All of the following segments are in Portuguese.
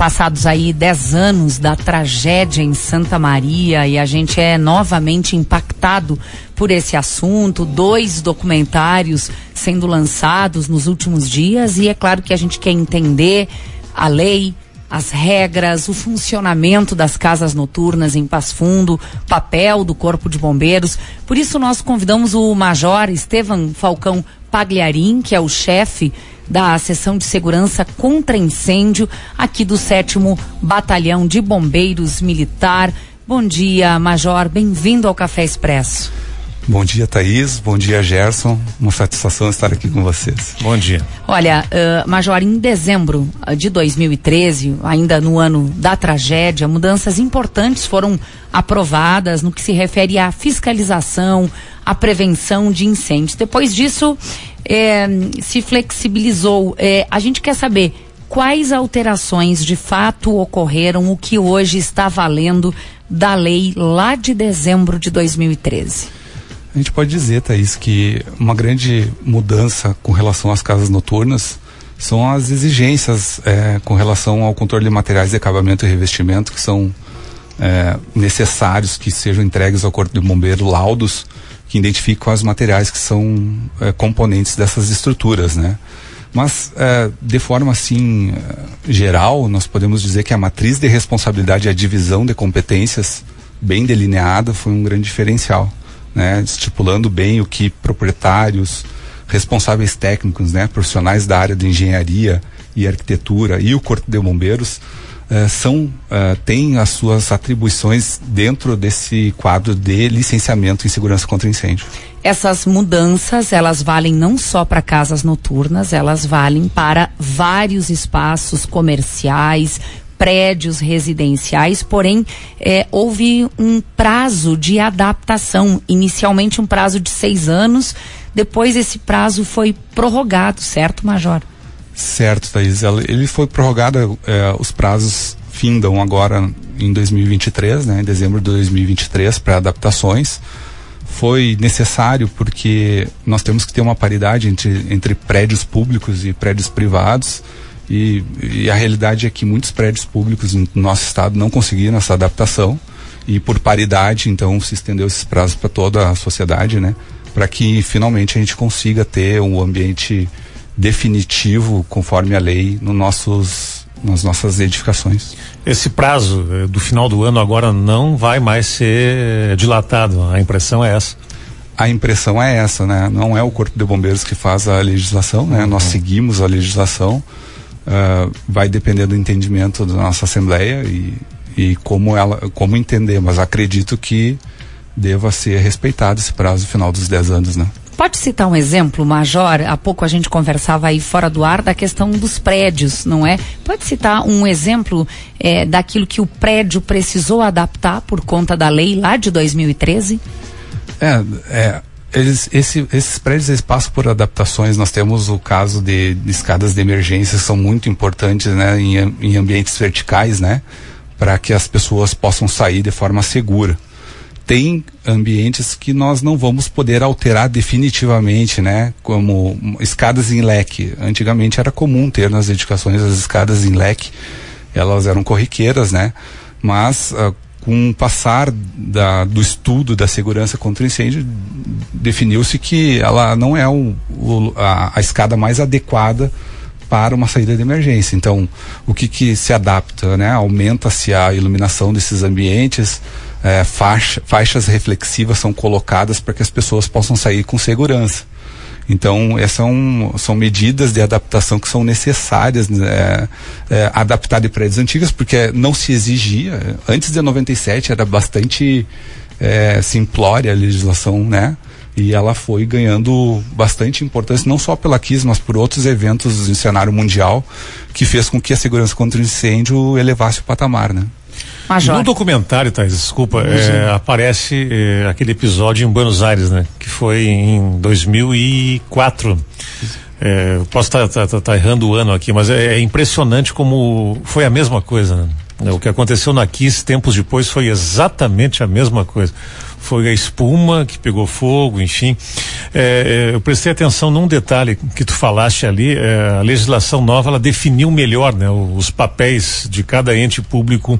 passados aí 10 anos da tragédia em Santa Maria e a gente é novamente impactado por esse assunto, dois documentários sendo lançados nos últimos dias e é claro que a gente quer entender a lei, as regras, o funcionamento das casas noturnas em Passo Fundo, papel do Corpo de Bombeiros. Por isso nós convidamos o Major Estevam Falcão Pagliarim, que é o chefe da Seção de Segurança contra Incêndio aqui do 7 Batalhão de Bombeiros Militar. Bom dia, Major. Bem-vindo ao Café Expresso. Bom dia, Thaís. Bom dia, Gerson. Uma satisfação estar aqui com vocês. Bom dia. Olha, uh, Major, em dezembro de 2013, ainda no ano da tragédia, mudanças importantes foram aprovadas no que se refere à fiscalização, à prevenção de incêndios. Depois disso, é, se flexibilizou. É, a gente quer saber quais alterações de fato ocorreram, o que hoje está valendo da lei lá de dezembro de 2013. A gente pode dizer, Thaís, que uma grande mudança com relação às casas noturnas são as exigências é, com relação ao controle de materiais de acabamento e revestimento que são é, necessários que sejam entregues ao Corpo de Bombeiro laudos que identificam os materiais que são é, componentes dessas estruturas, né? Mas, é, de forma assim é, geral, nós podemos dizer que a matriz de responsabilidade e a divisão de competências bem delineada foi um grande diferencial, né? Estipulando bem o que proprietários, responsáveis técnicos, né? Profissionais da área de engenharia e arquitetura e o corpo de bombeiros uh, são uh, têm as suas atribuições dentro desse quadro de licenciamento em segurança contra incêndio. Essas mudanças, elas valem não só para casas noturnas, elas valem para vários espaços comerciais, prédios residenciais, porém é, houve um prazo de adaptação, inicialmente um prazo de seis anos, depois esse prazo foi prorrogado, certo, Major? Certo, Thaís. Ele foi prorrogado, é, os prazos findam agora em 2023, né, em dezembro de 2023, para adaptações. Foi necessário porque nós temos que ter uma paridade entre, entre prédios públicos e prédios privados. E, e a realidade é que muitos prédios públicos no nosso estado não conseguiram essa adaptação. E por paridade, então, se estendeu esses prazos para toda a sociedade, né? Para que finalmente a gente consiga ter um ambiente definitivo, conforme a lei, no nossos, nas nossas edificações. Esse prazo eh, do final do ano agora não vai mais ser dilatado, a impressão é essa. A impressão é essa, né? Não é o Corpo de Bombeiros que faz a legislação, né? Uhum. Nós seguimos a legislação, uh, vai depender do entendimento da nossa Assembleia e, e como ela, como entender, mas acredito que deva ser respeitado esse prazo final dos 10 anos, né? Pode citar um exemplo, Major? Há pouco a gente conversava aí fora do ar da questão dos prédios, não é? Pode citar um exemplo é, daquilo que o prédio precisou adaptar por conta da lei lá de 2013? É, é eles, esse, esses prédios eles passam por adaptações. Nós temos o caso de, de escadas de emergência são muito importantes, né, em, em ambientes verticais, né, para que as pessoas possam sair de forma segura tem ambientes que nós não vamos poder alterar definitivamente, né? Como escadas em leque. Antigamente era comum ter nas edificações as escadas em leque, elas eram corriqueiras, né? Mas uh, com o passar da, do estudo da segurança contra incêndio, definiu-se que ela não é o, o, a, a escada mais adequada para uma saída de emergência. Então, o que, que se adapta, né? Aumenta-se a iluminação desses ambientes, é, faixa, faixas reflexivas são colocadas para que as pessoas possam sair com segurança. Então, essas são, são medidas de adaptação que são necessárias, né, é, adaptar de prédios antigos, porque não se exigia. Antes de 97 era bastante é, simplória a legislação, né? E ela foi ganhando bastante importância, não só pela KIS, mas por outros eventos em cenário mundial, que fez com que a segurança contra incêndio elevasse o patamar, né? Major. No documentário, Thais, desculpa, é, aparece é, aquele episódio em Buenos Aires, né? Que foi em 2004. É, posso estar tá, tá, tá, tá, errando o ano aqui, mas é, é, impressionante como foi a mesma coisa, né? O que aconteceu na Kiss tempos depois foi exatamente a mesma coisa. foi a espuma que pegou fogo, enfim. É, é, eu prestei atenção num detalhe que tu falaste ali, é, a legislação nova ela definiu melhor né, os papéis de cada ente público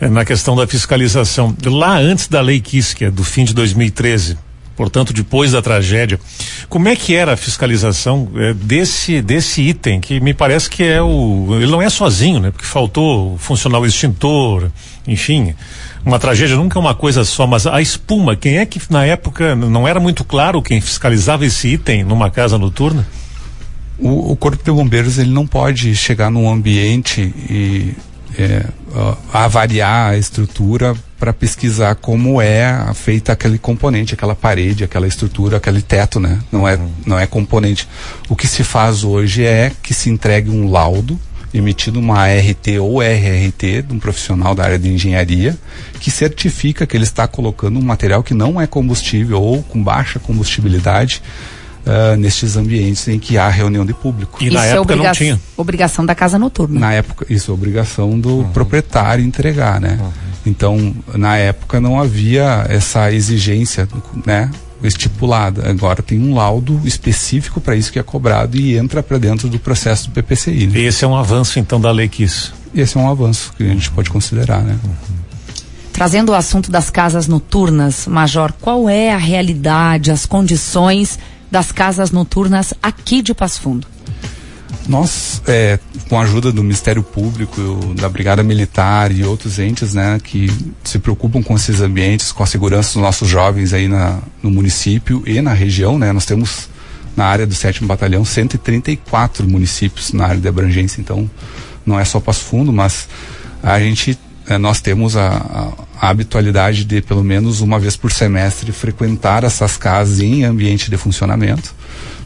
na questão da fiscalização. Lá antes da lei é do fim de 2013, portanto depois da tragédia. Como é que era a fiscalização é, desse desse item que me parece que é o ele não é sozinho, né? Porque faltou funcionar o extintor, enfim. Uma tragédia nunca é uma coisa só, mas a espuma, quem é que na época não era muito claro quem fiscalizava esse item numa casa noturna? O, o corpo de bombeiros ele não pode chegar num ambiente e é, uh, avaliar a estrutura para pesquisar como é feita aquele componente, aquela parede, aquela estrutura, aquele teto, né? Não é, não é componente. O que se faz hoje é que se entregue um laudo emitido uma RT ou RRT de um profissional da área de engenharia que certifica que ele está colocando um material que não é combustível ou com baixa combustibilidade uh, nestes ambientes em que há reunião de público. E isso na é época não tinha. Obrigação da casa noturna. Na época, isso é obrigação do uhum. proprietário entregar, né? Uhum. Então, na época não havia essa exigência, né? estipulada. Agora tem um laudo específico para isso que é cobrado e entra para dentro do processo do PPCI. Né? Esse é um avanço então da lei que isso. Esse é um avanço que a gente pode considerar, né? Uhum. Trazendo o assunto das casas noturnas, Major, qual é a realidade, as condições das casas noturnas aqui de Passo Fundo? Nós, é, com a ajuda do Ministério Público, da Brigada Militar e outros entes, né, que se preocupam com esses ambientes, com a segurança dos nossos jovens aí na, no município e na região, né, nós temos na área do 7 Batalhão 134 municípios na área de abrangência, então não é só Passo Fundo, mas a gente, é, nós temos a, a, habitualidade de pelo menos uma vez por semestre frequentar essas casas em ambiente de funcionamento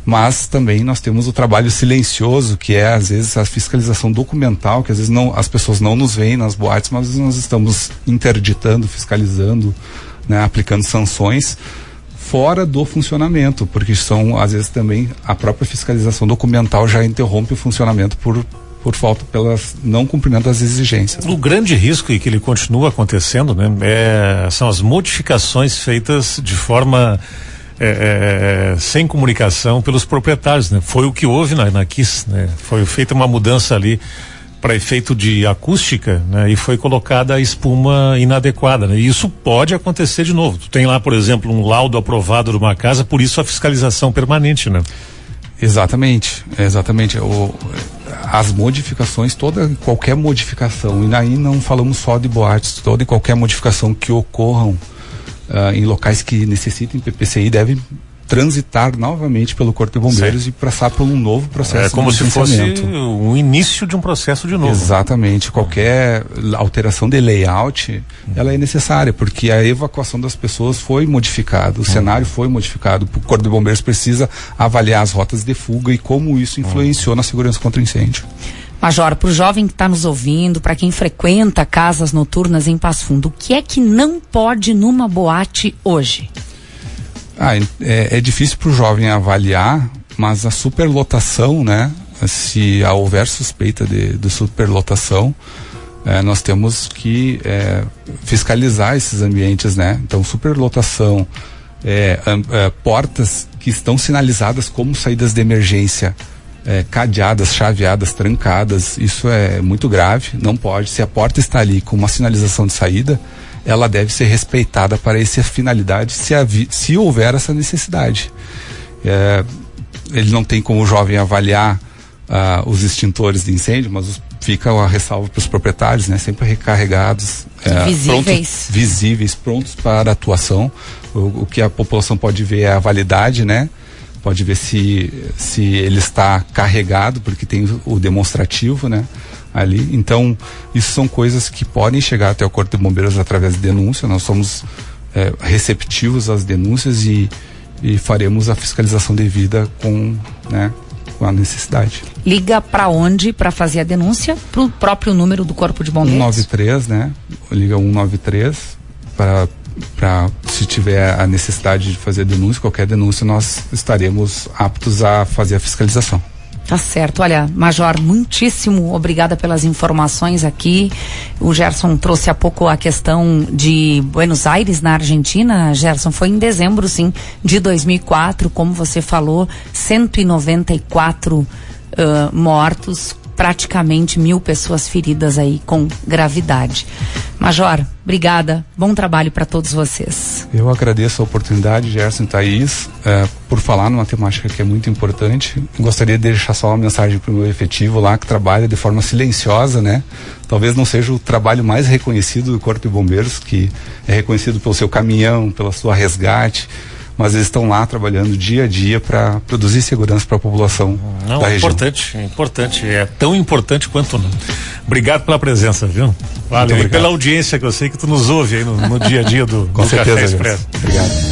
mas também nós temos o trabalho silencioso, que é às vezes a fiscalização documental, que às vezes não, as pessoas não nos veem nas boates, mas nós estamos interditando, fiscalizando, né, aplicando sanções fora do funcionamento, porque são às vezes também a própria fiscalização documental já interrompe o funcionamento por por falta pelas não cumprimento das exigências. O grande risco e que ele continua acontecendo, né, é, são as modificações feitas de forma é, é, é, sem comunicação pelos proprietários, né? Foi o que houve na, na KISS, né? Foi feita uma mudança ali para efeito de acústica, né? E foi colocada a espuma inadequada, né? E isso pode acontecer de novo. Tu tem lá, por exemplo, um laudo aprovado de uma casa, por isso a fiscalização permanente, né? Exatamente, exatamente. O, as modificações, toda qualquer modificação, e aí não falamos só de boates, toda e qualquer modificação que ocorram uh, em locais que necessitem PPCI devem transitar novamente pelo Corpo de Bombeiros certo. e passar por um novo processo é como se fosse o início de um processo de novo. Exatamente. Qualquer alteração de layout, uhum. ela é necessária, porque a evacuação das pessoas foi modificada, o uhum. cenário foi modificado. O Corpo de Bombeiros precisa avaliar as rotas de fuga e como isso influenciou uhum. na segurança contra incêndio. Major, para o jovem que está nos ouvindo, para quem frequenta casas noturnas em Passo Fundo, o que é que não pode numa boate hoje? Ah, é, é difícil para o jovem avaliar, mas a superlotação, né? Se houver suspeita de, de superlotação, é, nós temos que é, fiscalizar esses ambientes, né? Então, superlotação, é, é, portas que estão sinalizadas como saídas de emergência é, cadeadas, chaveadas, trancadas, isso é muito grave, não pode. Se a porta está ali com uma sinalização de saída, ela deve ser respeitada para essa finalidade, se, se houver essa necessidade. É, ele não tem como o jovem avaliar uh, os extintores de incêndio, mas os, fica a ressalva para os proprietários, né? Sempre recarregados, é, visíveis. Prontos, visíveis, prontos para atuação. O, o que a população pode ver é a validade, né? Pode ver se, se ele está carregado, porque tem o demonstrativo, né? Ali. Então, isso são coisas que podem chegar até o Corpo de Bombeiros através de denúncia. Nós somos é, receptivos às denúncias e, e faremos a fiscalização devida com, né, com a necessidade. Liga para onde para fazer a denúncia? Para o próprio número do Corpo de Bombeiros? 193, né? Liga 193 para para se tiver a necessidade de fazer denúncia, qualquer denúncia, nós estaremos aptos a fazer a fiscalização. Tá certo. Olha, Major, muitíssimo obrigada pelas informações aqui. O Gerson trouxe há pouco a questão de Buenos Aires, na Argentina. Gerson, foi em dezembro, sim, de 2004, como você falou, 194 uh, mortos, praticamente mil pessoas feridas aí com gravidade. Major, obrigada. Bom trabalho para todos vocês. Eu agradeço a oportunidade, Gerson e Thaís, é, por falar numa temática que é muito importante. Gostaria de deixar só uma mensagem para o meu efetivo lá, que trabalha de forma silenciosa, né? Talvez não seja o trabalho mais reconhecido do Corpo de Bombeiros, que é reconhecido pelo seu caminhão, pela sua resgate mas eles estão lá trabalhando dia a dia para produzir segurança para a população Não, da região. importante, importante, é tão importante quanto não. Obrigado pela presença, viu? Valeu, e pela audiência que eu sei que tu nos ouve aí no, no dia a dia do, Com do certeza, Café Expresso. Obrigado.